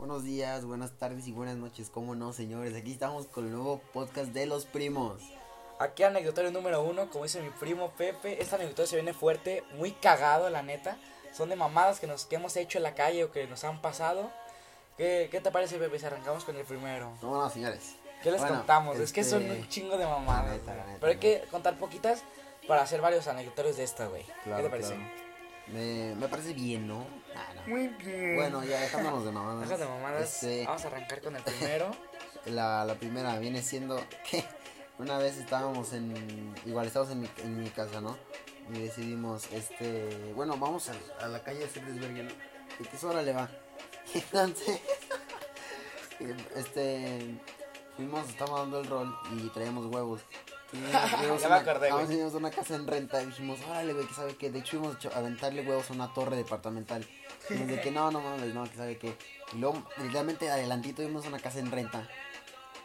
Buenos días, buenas tardes y buenas noches. ¿Cómo no, señores? Aquí estamos con el nuevo podcast de los primos. Aquí anecdotario número uno, como dice mi primo Pepe, este anecdotario se viene fuerte, muy cagado la neta. Son de mamadas que nos que hemos hecho en la calle o que nos han pasado. ¿Qué, qué te parece, Pepe, si arrancamos con el primero? No, no, señores. ¿Qué les Bueno, contamos? Es que este, son un chingo de mamadas. la neta, la güey. neta, Pero hay que contar poquitas para hacer varios anecdotorios de esta, güey. Claro, ¿Qué te parece? claro. Me, me parece bien, ¿no? Ah, no. Muy bien. Bueno, ya dejándonos de mamadas. De mamadas. Este, Vamos a arrancar con el primero. la, la primera viene siendo que una vez estábamos en. Igual estábamos en mi, en mi casa, ¿no? Y decidimos, este. Bueno, vamos a, a la calle hacer desvergue, ¿no? Y que hora le va. Entonces. este. Fuimos, estábamos dando el rol y traíamos huevos. Ya me una- acordé, güey. Teníamos una casa en renta y dijimos, órale, güey, que sabe que. De hecho, íbamos a aventarle huevos a una torre departamental. Y nos de que no, no mames, no, que sabe que. Y luego, literalmente, adelantito vimos una casa en renta.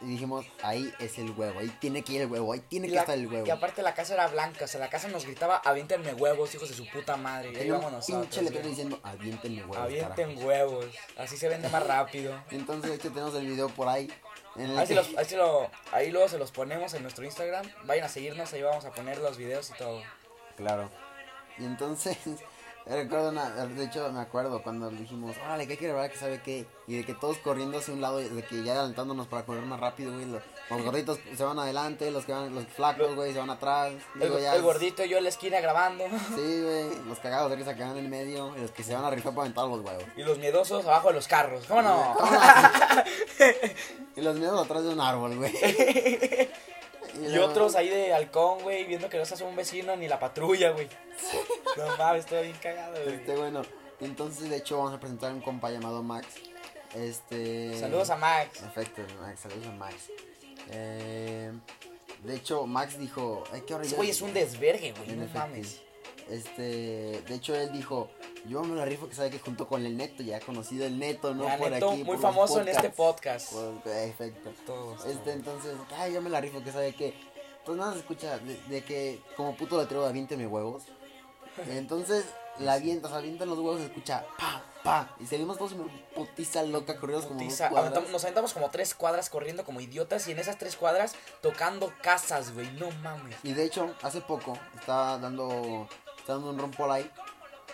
Y dijimos, ahí es el huevo, ahí tiene que ir el huevo, ahí tiene que la- estar el huevo. y aparte la casa era blanca, o sea, la casa nos gritaba, aviéntenme huevos, hijos de su puta madre. Y ahí un íbamos pinche nosotros. letrero diciendo, aviéntenme huevos. Avienten carajo". huevos, así se vende más rápido. Entonces, hecho, tenemos el video por ahí. En el Ahí, que- los- ahí, lo- ahí luego se los ponemos en nuestro Instagram. Vayan a seguirnos, ahí vamos a poner los videos y todo. Claro. Y entonces, recuerdo una, de hecho me acuerdo cuando dijimos, órale, que hay que grabar, que sabe qué. Y de que todos corriendo hacia un lado, de que ya adelantándonos para correr más rápido, güey. Los, los gorditos se van adelante, los que van, los flacos, güey, se van atrás. El, ya el es- gordito y yo en la esquina grabando. Sí, güey, los cagados de risa que van en el medio y los que se van a rifar para aventar los huevos. Y los miedosos abajo de los carros. ¿Cómo no? Y los miedos atrás de un árbol, güey. Y otros ahí de halcón, güey, viendo que no se hace un vecino ni la patrulla, güey. No mames, estoy bien cagado, güey. Este, bueno, entonces de hecho vamos a presentar a un compa llamado Max. Este. Saludos a Max. Perfecto, Max, saludos a Max. Eh, de hecho, Max dijo, ay, qué horrible. Güey es un desvergue, güey, no mames. Este, de hecho él dijo, yo me la rifo que sabe que junto con el Neto, ya conocido el Neto, ¿no? Ya, por Neto, aquí, muy por famoso en este podcast. Por- Perfecto. Todos. Este, todos. entonces, ay, yo me la rifo que sabe que, pues nada se escucha de, de que como puto letrero de aviénteme huevos. Entonces, la avienta, o sea, avientan los huevos, se escucha pa, pa. Y seguimos todos en putiza loca, corridos como dos cuadras. Nos aventamos como tres cuadras corriendo como idiotas y en esas tres cuadras tocando casas, güey. No mames. Y de hecho, hace poco estaba dando, dando un rompol ahí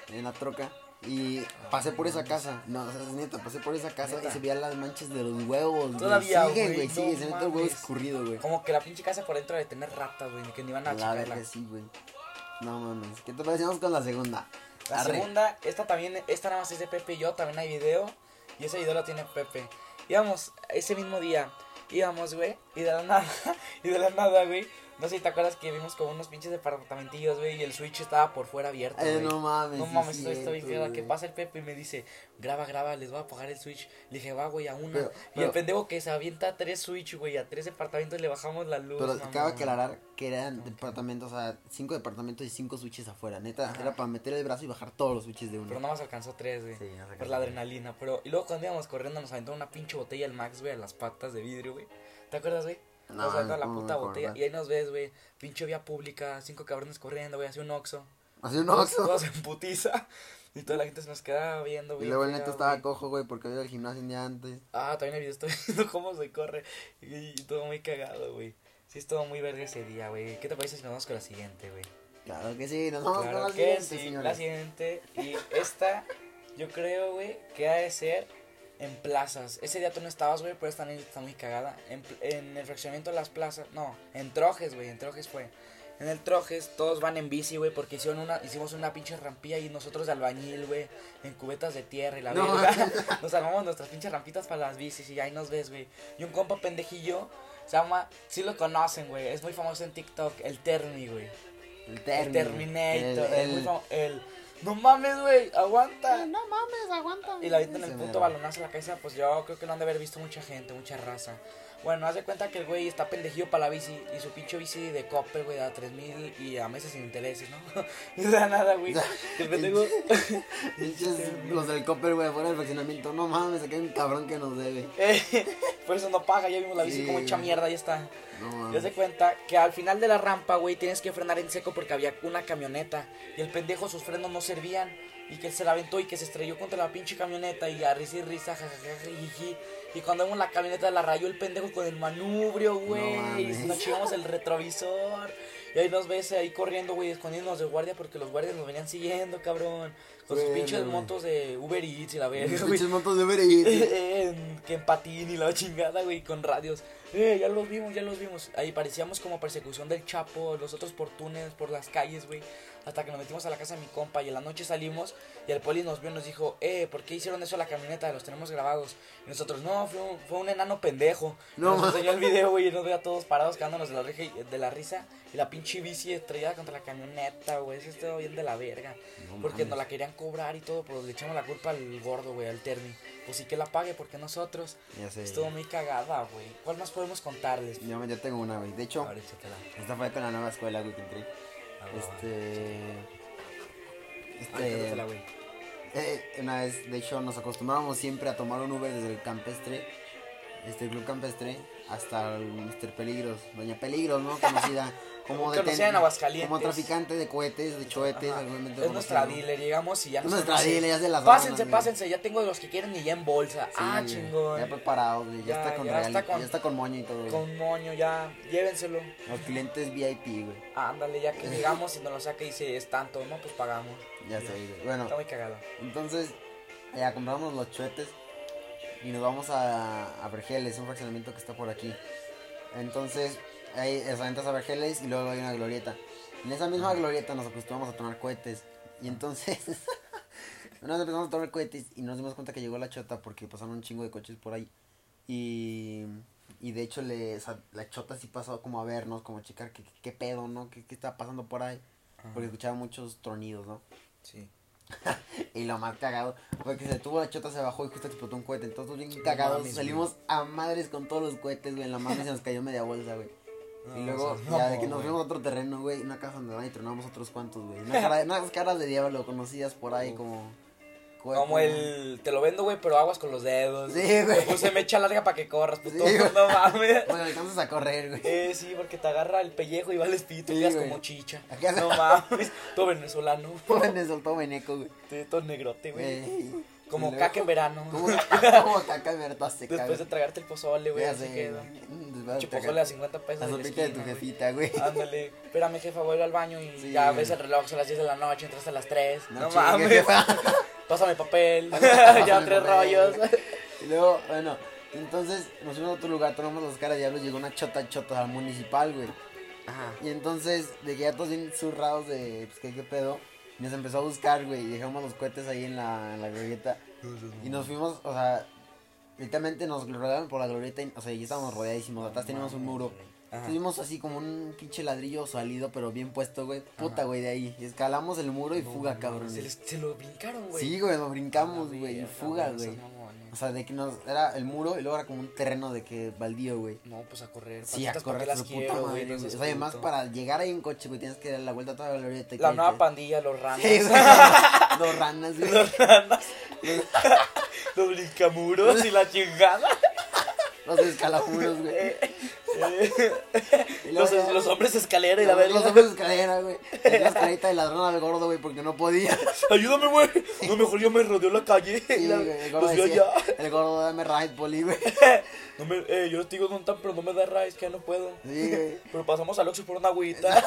en la troca. Y pasé por esa casa, no, o sea, neta, pasé por esa casa ¿Neta? y se veían las manchas de los huevos. Todavía, sigue, güey, güey, no sigue, se mete el huevo escurrido, güey. Como que la pinche casa por dentro de tener ratas, güey, que ni van a La verga, sí, güey. No mames. ¿Qué te parecemos con la segunda? La Arre. segunda, esta también, esta nada más es de Pepe y yo, también hay video. Y ese video lo tiene Pepe. Íbamos, ese mismo día, íbamos, güey, y de la nada, y de la nada, güey. No sé si te acuerdas que vimos como unos pinches departamentillos, güey, y el switch estaba por fuera abierto, Eh, no mames. No sí mames, es estoy, estoy, que pasa el Pepe y me dice, graba, graba, les voy a apagar el switch. Le dije, va, güey, a una. Pero- y pero- el pendejo que se avienta a tres switch, güey, a tres departamentos le bajamos la luz. Pero mamón. cabe aclarar que eran departamentos, o sea, cinco departamentos y cinco switches afuera. Neta, Ajá. era para meter el brazo y bajar todos los switches de uno. Pero nada más alcanzó tres, güey. Sí, Por la adrenalina. Pero, y luego cuando íbamos corriendo nos aventó una pinche botella el Max, güey, a las patas de vidrio, güey. ¿Te acuerdas, güey? No, Nos aventó la ¿cómo me puta botella. Y ahí nos ves, güey. Pinche vía pública, cinco cabrones corriendo, güey, hacia un oxo. Así un oxo. todos en putiza. Y toda la gente se nos quedaba viendo, Y güey. luego el neto estaba güey. cojo, güey, porque había ido al gimnasio un día antes. Ah, también el video estoy viendo cómo se corre. Y, y todo muy cagado, güey. Sí, estuvo muy verga ese día, güey. ¿Qué te parece si nos vamos con la siguiente, güey? Claro que sí, nos vamos Claro con la que siguiente, sí, señores. la siguiente. Y esta, yo creo, güey, que ha de ser en plazas. Ese día tú no estabas, güey, pero esta anécdota está muy cagada. En, en el fraccionamiento de las plazas, no, en Trojes, güey, en Trojes fue. En el Trojes todos van en bici, güey, porque hicieron una, hicimos una pinche rampilla y nosotros de albañil, güey, en cubetas de tierra y la No. verga. Nos armamos nuestras pinches rampitas para las bicis y ahí nos ves, güey. Y un compa pendejillo, se llama, sí lo conocen, güey, es muy famoso en TikTok, el Termi, güey. El, El Terminator. El, el- no mames, güey, aguanta. No mames, aguanta. Y la avientan Ese el puto balonazo a la cabeza, pues yo creo que lo han de haber visto mucha gente, mucha raza. Bueno, haz de cuenta que el güey está pendejillo para la bici y su pinche bici de Coppel, güey, a 3000 y a meses sin intereses, ¿no? y no da nada, güey. El pendejo. Pinches los del Copper, güey, fuera del fraccionamiento. No mames, acá hay un cabrón que nos debe. Eh, por eso no paga, ya vimos la bici Sí, como hecha mierda, ahí está. No cuenta que al final de la rampa, güey, tienes que frenar en seco porque había una camioneta. Y el pendejo, sus frenos no servían. y que se la aventó y que se estrelló contra la pinche camioneta y a risa y risa, jajaja, jiji. Y cuando vemos la camioneta la rayó el pendejo con el manubrio, güey. y nos chivamos el retrovisor. Y ahí nos ves ahí corriendo, güey, escondiéndonos de guardia porque los guardias nos venían siguiendo, cabrón. Con sus Bueno, pinches güey. motos de Uber Eats y la verga, güey. pinches motos de Uber Eats. en, que en patín y la chingada, güey, con radios. Eh, ya los vimos, ya los vimos. Ahí parecíamos como persecución del Chapo, los otros por túneles, por las calles, güey. Hasta que nos metimos a la casa de mi compa y en la noche salimos y el poli nos vio y nos dijo, eh, ¿por qué hicieron eso a la camioneta? Los tenemos grabados. Y nosotros, no, fue un, fue un enano pendejo. No, nos enseñó el video, güey, y nos ve a todos parados cagándonos de la, reja- de la risa. Y la pinche bici estrellada contra la camioneta, güey. Eso estuvo bien de la verga. No porque mames. nos la querían cobrar y todo, pero le echamos la culpa al gordo, güey, al Terni. Pues sí que la pague, porque nosotros. Ya sé. Estuvo muy cagada, güey. ¿Cuál más podemos contarles? Yo, yo tengo una, güey. De hecho, esta fue con la nueva escuela, güey, que entré. Este. Este. güey. eh, una vez, de hecho, nos acostumbrábamos siempre a tomar un Uber desde el campestre, este club campestre, hasta el Mr. Peligros, Doña Peligros, ¿no? Conocida como Conocida en Aguascalientes. Como traficante de cohetes, de chohetes, Es nuestra dealer, llegamos y ya Es nos nuestra dealer, ya se las Pásense, pásense, ya tengo de los que quieren y ya en bolsa. Sí, ah, chingón. Ya preparado, güey. Ya, Ya- está con ya real, está con- ya está con moño y todo. güey. Con moño, ya, llévenselo. Los clientes VIP, güey. Ándale, ya que llegamos y nos lo saca y dice, es tanto, ¿no? Pues pagamos. Ya sé, güey. Bueno, Está muy cagado. entonces, ya compramos los chuetes y nos vamos a, a Vergeles, un fraccionamiento que está por aquí. Entonces, ahí o sea, entras a y luego hay una glorieta. En esa misma glorieta nos acostumbramos a tomar cohetes. Y entonces, vez empezamos a tomar cohetes y nos dimos cuenta que llegó la chota porque pasaron un chingo de coches por ahí. Y, y de hecho, le, la chota sí pasó como a vernos, como a checar qué, qué pedo, ¿no? ¿Qué, qué está pasando por ahí? Porque escuchaba muchos tronidos, ¿no? Sí. Y lo más cagado fue que se tuvo la chota, se bajó y justo explotó un cohete. Entonces, bien cagados, salimos a madres con todos los cohetes, güey. En la mano se nos cayó media bolsa, güey. Y luego, o sea, ya de que nos fuimos a otro terreno, güey, una casa donde van y tronamos otros cuantos, güey. Una cara- unas caras de diablo conocidas por ahí como. Como el, te lo vendo, güey, pero aguas con los dedos. Sí, güey. Te puse mecha larga para que corras, puto. Sí, no mames. Bueno, alcanzas a correr, güey. Eh, sí, porque te agarra el pellejo y vales pito y Sí, quedas güey. como chicha. Aquí hace- No mames. Todo venezolano. Joven de soltó veneco, güey. Todo- Todo negrote, güey. Ey. Como Y caca en verano. Como, como caca verdad seca, Después de tragarte el pozole, güey, así queda. güey. Pozole a 50 pesos. La sopita de tu jefita, güey. Ándale, espérame jefa, voy al baño y Sí, ya ves el reloj, son las 10 de la noche, entras a las 3. No, mames, jefa. pásame papel, Pásame ya tres rollos. Y luego, bueno, entonces nos fuimos a otro lugar, tomamos las caras de diablos, llegó una chota chota al municipal, güey. Ajá. Y entonces, de que ya todos bien zurrados de, pues, ¿qué, qué pedo? Y nos empezó a buscar, güey, y dejamos los cohetes ahí en la, en la glorieta. Y nos fuimos, o sea, literalmente nos rodearon por la glorieta, y, o sea, ya estábamos rodeadísimos, atrás teníamos un muro. Ajá. Tuvimos así como un pinche ladrillo salido, pero bien puesto, güey. Puta, güey, de ahí. Escalamos el muro y No, fuga, no, cabrón. Se, les- se lo brincaron, güey. Sí, güey, lo brincamos, güey, y fuga, güey. O sea, de que nos era el muro y luego era como un terreno de que baldío, güey. No, pues a correr. Sí, a patitas, ¿pa' qué correr las puta quiero, madre, no güey. O sea, además para llegar ahí en coche, güey, tienes que dar la vuelta a toda la glorieta. y La nueva pandilla, los ranas. Sí. Dos ranas, güey. los ranas. los brincamuros y la chingada. Los escalamuros, güey. Y luego los, ya- los hombres escalera y la Los- verga. Los hombres escalera, güey. La escalerita de ladrón al gordo, güey, porque no podía. Ayúdame, güey. No, mejor yo me rodeo la calle. Sí, la- güey, el gordo los veo decía, allá. El gordo, dame ride, poli, güey. No me, eh, yo te digo están, pero no me da raíz, que ya no puedo. Sí, güey. Pero pasamos al Oxxo por una agüita.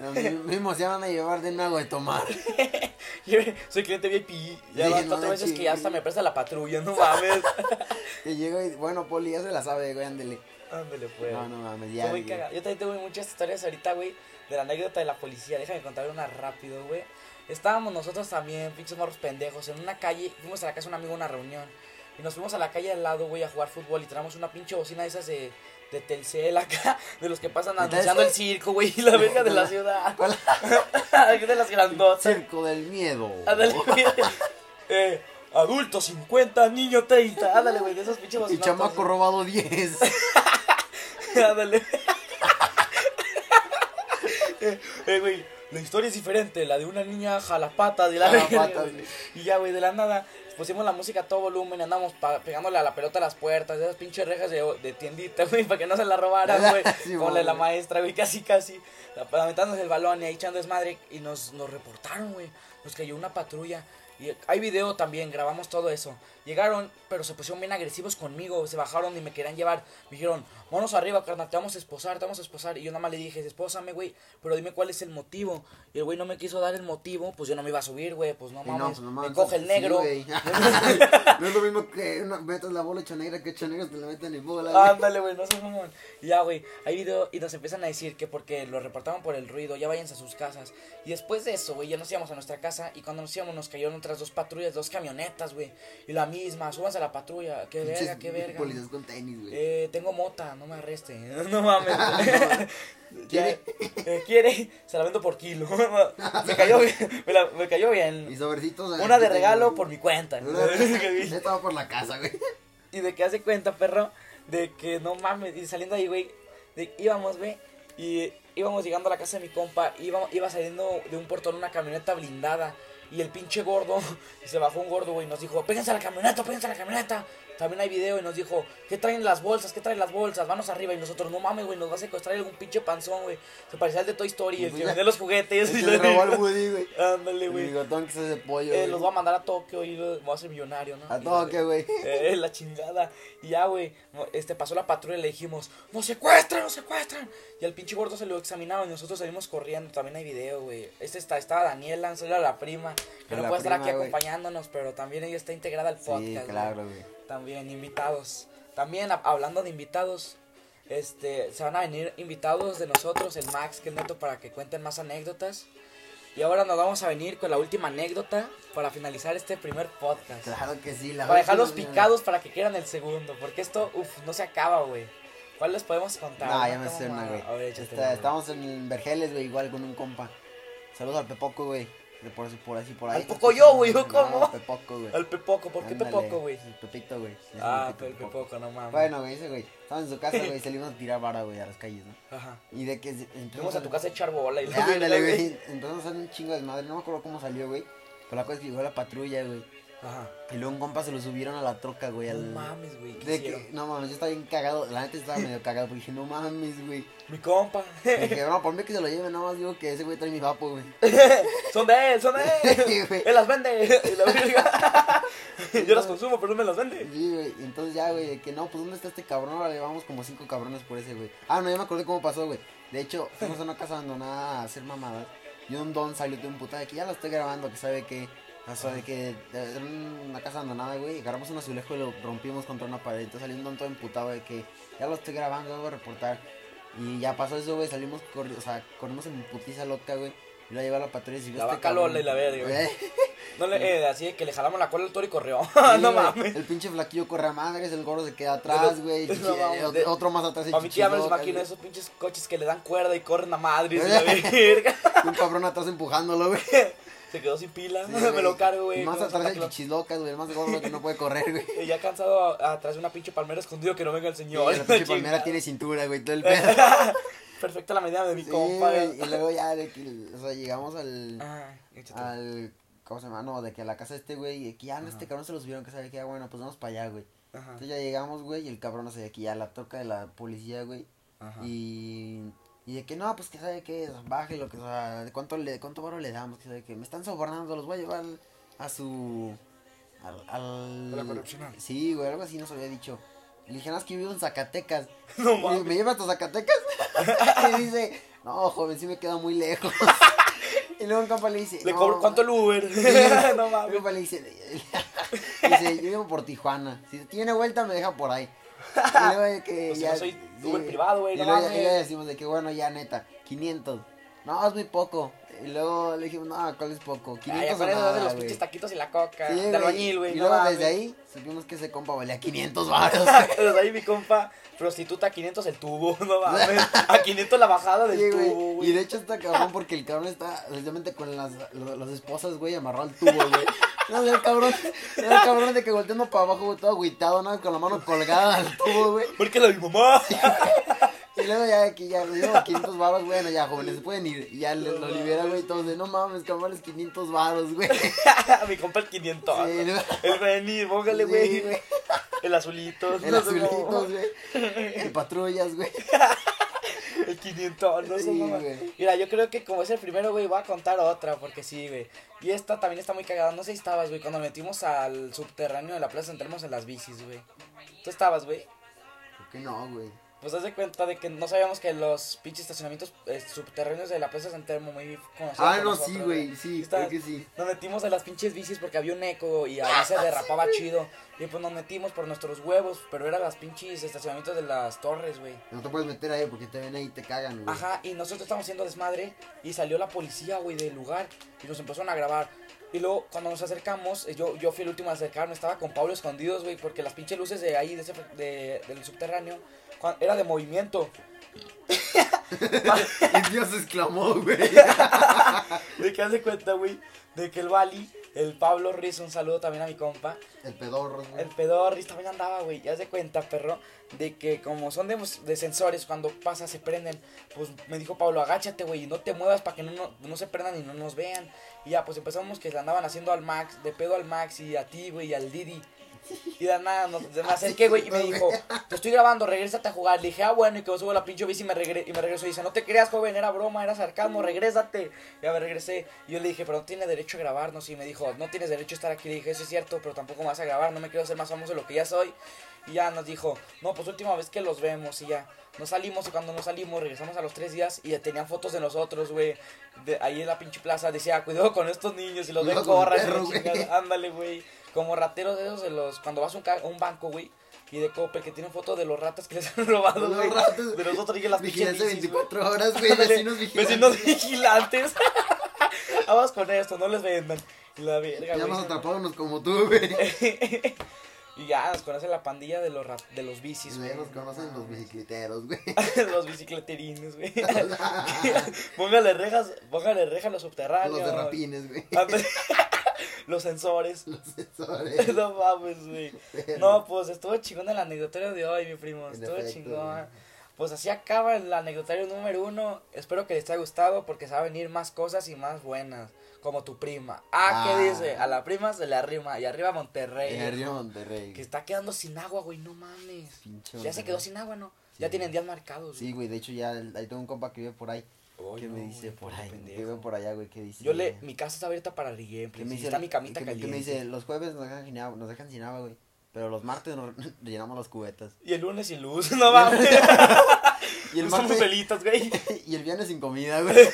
Los mismos se van a llevar de algo de tomar. Yo Soy cliente VIP. Ya Sí, van no veces que ya hasta me presta la patrulla, no mames. Que llega y, bueno, poli, ya se la sabe, güey, ándele. Ándale, pues. No, no mames, ya. muy. Yo también tengo muchas historias ahorita, güey, de la anécdota de la policía. Déjame contar una rápido, güey. Estábamos nosotros también, pinches morros pendejos, en una calle. Fuimos a la casa de un amigo a una reunión. Y nos fuimos a la calle al lado, güey, a jugar fútbol. Y traemos una pinche bocina de esas de, de Telcel acá, de los que pasan ¿De anunciando el circo, güey, y la verga de la ciudad. De las grandotas. Circo del miedo. Ándale, güey. Eh, adulto 50, niño 30. Ándale, güey, de esos pinches Y chamaco robado 10. Ándale. eh, eh, güey. La historia es diferente, la de una niña jalapatas y la Jalapatas, güey. Y ya, güey, de la nada pusimos la música a todo volumen, andamos pegándole a la pelota a las puertas, de esas pinches rejas de, de tiendita, güey, para que no se la robaran, güey. Sí, con la de maestra, güey, casi, casi. Lamentándose el balón y ahí echando desmadre. Y nos, nos reportaron, güey. Nos cayó una patrulla. Y hay video también, grabamos todo eso. Llegaron, pero se pusieron bien agresivos conmigo. Se bajaron y me querían llevar. Me dijeron, vámonos arriba, carnal, te vamos a esposar, te vamos a esposar. Y yo nada más le dije, espósame, güey, pero dime cuál es el motivo. Y el güey no me quiso dar el motivo, pues yo no me iba a subir, güey, pues no mames. pues, no me coge el negro. no es lo mismo que una, metas la bola hecha negra que hecha negra te la meten en bola. Ándale, güey, no seas mamón. Y ya, güey, hay video y nos empiezan a decir que porque lo reportaban por el ruido, ya váyanse a sus casas. Y después de eso, güey, ya nos íbamos a nuestra casa y cuando nos íbamos nos cayeron otras dos patrullas, dos camionetas, güey. Y la misma, súbanse a la patrulla, qué verga, qué verga. Policías con tenis, güey. Eh, tengo mota, no me arreste. No mames. ¿Quiere? Eh, quiere, se la vendo por kilo. me cayó bien, me, la- me cayó Y bien. sobrecitos. Una de regalo por mi cuenta. Va por la casa, güey. Y de que hace cuenta, perro, de que no mames, y saliendo ahí, güey, de- íbamos, güey, y íbamos llegando a la casa de mi compa, iba, iba saliendo de un portón una camioneta blindada, y el pinche gordo, se bajó un gordo, y nos dijo, péguense a la camioneta, péguense a la camioneta. También hay video y nos dijo, ¿qué traen las bolsas? ¿Qué traen las bolsas? Vanos arriba. Y nosotros, no mames, güey, nos va a secuestrar algún pinche panzón, güey. Se parecía al de Toy Story, el que vende los juguetes. Y le robó al Woody, güey. Ándale, El güey. bigotón que se hace pollo. Eh, los voy a mandar a Tokio y los voy a hacer millonario, ¿no? A que, güey. Eh, la chingada. Y ya, güey, este, pasó la patrulla y le dijimos, ¡nos secuestran, nos secuestran! Y al pinche gordo se lo examinaron y nosotros salimos corriendo. También hay video, güey. Este está, estaba Daniela, salió la prima, que no puede estar aquí acompañándonos, pero también ella está integrada al podcast. Sí, claro, güey. También invitados. También hablando de invitados, este, se van a venir invitados de nosotros, el Max, que el Neto, para que cuenten más anécdotas. Y ahora nos vamos a venir con la última anécdota para finalizar este primer podcast. Claro que sí. La Para dejarlos picados para que quieran el segundo. Porque esto, uff, no se acaba, güey. ¿Cuál les podemos contar? No, ya me sé una, güey. Estábamos en Vergeles, güey, igual con un compa. Saludos al Pepoco, güey. De por así, por así, por ahí. Al Pocoyo, güey, ¿o cómo? No, Pepoco, güey. Al Pepoco, ¿por qué Ándale, Pepoco, güey? el Pepito, güey. Ah, pero el Pepoco, no mames. Bueno, güey, ese güey. Estaba en su casa, güey, salimos a tirar vara, güey, a las calles, ¿no? Ajá. Y de que... Fuimos a tu casa a echar bola y la Ándale, güey. Empezamos a hacer un chingo de madre. No me acuerdo cómo salió, güey. Pero la cosa es que llegó la patrulla, güey. Ajá. Y luego un compa se lo subieron a la troca, güey. Al... No mames, güey. No mames, yo estaba bien cagado. La neta estaba medio cagado porque dije, no mames, güey. Mi compa. Dije, no, por mí que se lo lleve, nada más digo que ese güey trae mi vapo, güey. son de él, son de él. él las vende. Y la. Yo las consumo, pero no me las vende. Sí, güey. Entonces ya, güey, de que no, pues ¿dónde está este cabrón? Ahora llevamos como cinco cabrones por ese, güey. Ah, no, ya me acordé cómo pasó, güey. De hecho, fuimos a una casa abandonada a hacer mamadas. Y un don salió de un puta de que ya lo estoy grabando, que sabe que. O sea, de que era una casa abandonada, güey. Agarramos un azulejo y lo rompimos contra una pared. Entonces salió un don todo emputado de que ya lo estoy grabando, debo reportar. Y ya pasó eso, güey. Salimos corriendo, o sea, corrimos en putiza loca, güey. Y lo lleva a la patrulla y vio La este vaca cabrón. Lola y la verga, güey. No le, eh, así de que le jalamos la cola al toro y corrió. Sí, no mames. El pinche flaquillo corre a madres, el gordo se queda atrás, güey. No mames, otro- más atrás. A que ya me los imagino esos pinches coches que le dan cuerda y corren a madre y la verga. Un cabrón atrás empujándolo, güey. Se quedó sin pila. Sí, me lo cargo, güey. Más atrás Santa el Claus. chichislocas, güey. El más gordo que no puede correr, güey. Y ya cansado a- atrás de una pinche palmera escondido que no venga el Sí, señor. la pinche palmera tiene cintura, güey. Todo el pedo. Perfecta la medida de mi Sí, compa. güey. Y luego ya, de que, o sea, llegamos al. Ah, al ¿Cómo se llama? No, de que a la casa de este, güey. Y que ya, no, este cabrón se lo subieron. Que sabe que ya, bueno, pues vamos para allá, güey. Ajá. Entonces ya llegamos, güey. Y el cabrón, no sé, de que ya la toca de la policía, güey. Ajá. Y, y de que no, pues que sabe que baje lo que, o sea, de cuánto le, de cuánto varo le damos, que sabe que me están sobornando, los voy a llevar a su, al, al ¿A la correccional? Sí, güey, algo así nos había dicho. Le dije, no, es que vivo en Zacatecas. No mames. ¿Me llevas a Zacatecas? y dice, no, joven, sí me queda muy lejos. y luego un compa le dice, Le "No". cobro cuánto el Uber. no Un mames. compa le dice, dice, yo vivo por Tijuana. Si tiene vuelta, me deja por ahí. Y luego de que Pues si ya, no soy Uber privado, güey, Y no luego ya, ya decimos de que bueno, ya neta, 500. No, es muy poco. Y luego le dijimos, no, ¿cuál es poco? 500 Ay, de nada, los pinches taquitos y la coca. Sí, de albañil, güey. Y luego desde ahí supimos que ese compa valía 500 baros. Desde ahí mi compa, prostituta a 500 el tubo, no mames. A 500 la bajada del Sí, tubo, güey. Y de hecho está cabrón porque el cabrón está precisamente con las, las esposas, güey, amarrado al tubo, güey. No, el cabrón, el cabrón de que volteando para abajo, güey, todo agüitado, ¿no? Con la mano colgada al tubo, güey. Porque la de mi mamá. Y luego ya aquí ya le dimos 500 baros, bueno, ya jóvenes pueden ir. Y ya lo, lo libera, güey, todos de no mames, cabales 500 baros, güey. Mi compa el 500. Sí, ¿no? El Benny, póngale, Sí, güey. güey. el azulito. El no cómo. güey. El patrullas, güey. El 500, no sé Sí, güey. Mira, yo creo que como es el primero, güey, voy a contar otra, porque sí, güey. Y esta también está muy cagada. No sé si estabas, güey, cuando metimos al subterráneo de la plaza entramos en las bicis, güey. ¿Tú estabas, güey? ¿Por qué no, güey? Pues haz de cuenta de que no sabíamos que los pinches estacionamientos eh, subterráneos de la plaza Santelmo muy conocidos. Ah, no, nosotros, sí, güey, sí, Estabas- creo que sí. Nos metimos en las pinches bicis porque había un eco y ahí se derrapaba chido. Y pues nos metimos por nuestros huevos, pero eran las pinches estacionamientos de las torres, güey. No te puedes meter ahí porque te ven ahí y te cagan, güey. Ajá, y nosotros estábamos haciendo desmadre y salió la policía, güey, del lugar y nos empezaron a grabar. Y luego cuando nos acercamos, eh, yo, yo fui el último a acercarme, estaba con Pablo escondidos, güey, porque las pinches luces de ahí, de ese, de- del subterráneo, cuan- era de movimiento. Y Dios exclamó, güey. ¿De qué hace cuenta, güey? De que el Bali, el Pablo Riz, un saludo también a mi compa, El pedorro, güey. el pedorris también andaba, güey. Ya se cuenta, perro, de que como son de, de sensores, cuando pasa se prenden. Pues me dijo Pablo, agáchate, güey, y no te muevas para que no, no, no se prendan y no nos vean. Y ya, pues empezamos que le andaban haciendo al Max, de pedo al Max y a ti, güey, y al Didi. Y de nada, nos, me acerqué, güey, y me dijo, te estoy grabando, regrésate a jugar. Le dije, ah, bueno, y que subo la pinche bici y me, regre y me regreso. Y dice, no te creas, joven, era broma, era sarcasmo, regrésate. Ya me regresé. Y yo le dije, pero no tiene derecho a grabarnos. Y me dijo, no tienes derecho a estar aquí. Le dije, eso es cierto, pero tampoco me vas a grabar, no me quiero hacer más famoso de lo que ya soy. Y ya nos dijo, no, pues última vez que los vemos. Y ya, nos salimos. Y cuando nos salimos, regresamos a los tres días. Y ya tenían fotos de nosotros, güey. De, ahí en la pinche plaza. Decía, cuidado con estos niños. Y los ven corran. Ándale, güey. Como rateros de esos de los. Cuando vas a un, ca- un banco, güey. Y de Coppel que tienen fotos de los ratas que les han robado, Los güey. ratas. De nosotros y las Vigilancia bicis, güey. 24 horas, güey. Vecinos vigilantes. Vecinos vigilantes. Vamos con esto, no les vendan. La verga, Ya nos atrapábamos como tú, güey. Y ya nos conoce la pandilla de los, ra- de los bicis, güey. nos conocen los bicicleteros, güey. los bicicleterines, güey. póngale rejas, póngale rejas a los subterráneos. Los derrapines, güey. Los sensores. Los sensores. no mames, güey. No, pues estuvo chingón el anecdotario de hoy, mi primo. En Estuvo efecto, chingón. güey. Pues así acaba el anecdotario número uno. Espero que les haya gustado porque se va a venir más cosas y más buenas. Como tu prima. Ah, ¿qué Ah. dice? A la prima se le arrima. Y arriba Monterrey. En Río Monterrey. Que está quedando sin agua, güey. No mames. Pinche Ya se quedó sin agua, ¿no? Sí. Ya tienen días marcados. Sí, güey, de hecho ya ahí tengo un compa que vive por ahí. Ay, ¿Qué me no, dice güey, por qué ahí? vive por allá, güey, ¿qué dice? Yo le, mi casa está abierta para el ¿Qué gameplay. me dice? está mi camita que, caliente. que me dice, los jueves nos dejan sin agua, nos dejan sin agua, güey. Pero los martes nos llenamos las cubetas. Y el lunes sin luz, no mames. Y el martes velitas, güey. y el viernes sin comida, güey.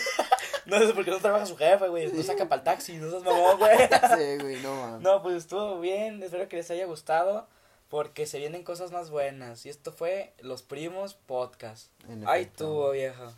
No sé por qué no trabaja su jefe, güey. No saca para el taxi, no seas mamón, güey. Sí, güey, no mames. No, pues estuvo bien. Espero que les haya gustado. Porque se vienen cosas más buenas. Y esto fue Los Primos Podcast. En efecto. tuvo, vieja.